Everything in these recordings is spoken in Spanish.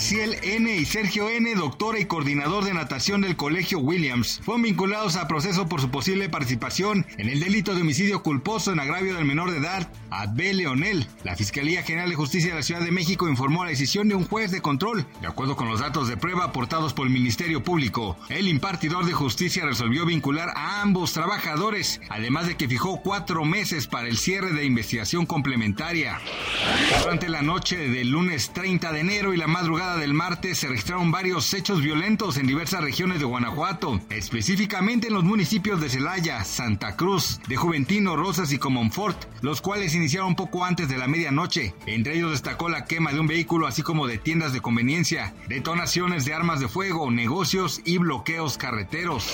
Axiel N. y Sergio N., doctora y coordinador de natación del Colegio Williams, fueron vinculados a proceso por su posible participación en el delito de homicidio culposo en agravio del menor de edad, Adbel Leonel. La Fiscalía General de Justicia de la Ciudad de México informó la decisión de un juez de control. De acuerdo con los datos de prueba aportados por el Ministerio Público, el impartidor de justicia resolvió vincular a ambos trabajadores, además de que fijó cuatro meses para el cierre de investigación complementaria. Durante la noche del lunes 30 de enero y la madrugada del martes se registraron varios hechos violentos en diversas regiones de Guanajuato, específicamente en los municipios de Celaya, Santa Cruz, de Juventino, Rosas y Comonfort, los cuales iniciaron poco antes de la medianoche. Entre ellos destacó la quema de un vehículo así como de tiendas de conveniencia, detonaciones de armas de fuego, negocios y bloqueos carreteros.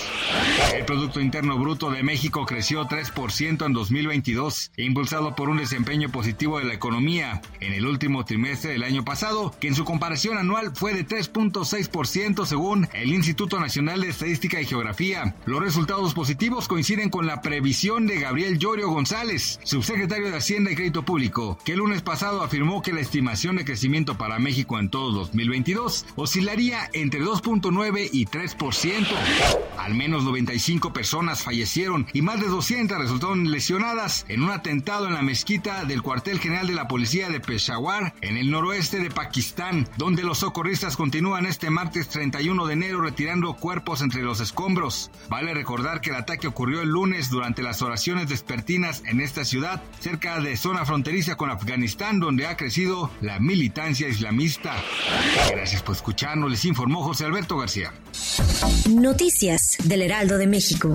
El Producto Interno Bruto de México creció 3% en 2022, impulsado por un desempeño positivo de la economía en el último trimestre del año pasado, que en su comparación anual fue de 3.6% según el Instituto Nacional de Estadística y Geografía. Los resultados positivos coinciden con la previsión de Gabriel Llorio González, subsecretario de Hacienda y Crédito Público, que el lunes pasado afirmó que la estimación de crecimiento para México en todo 2022 oscilaría entre 2.9 y 3%. Al menos 95 personas fallecieron y más de 200 resultaron lesionadas en un atentado en la mezquita del cuartel general de la policía de Peshawar, en el noroeste de Pakistán, donde los socorristas continúan este martes 31 de enero retirando cuerpos entre los escombros. Vale recordar que el ataque ocurrió el lunes durante las oraciones despertinas en esta ciudad, cerca de zona fronteriza con Afganistán, donde ha crecido la militancia islamista. Gracias por escucharnos, les informó José Alberto García. Noticias del Heraldo de México.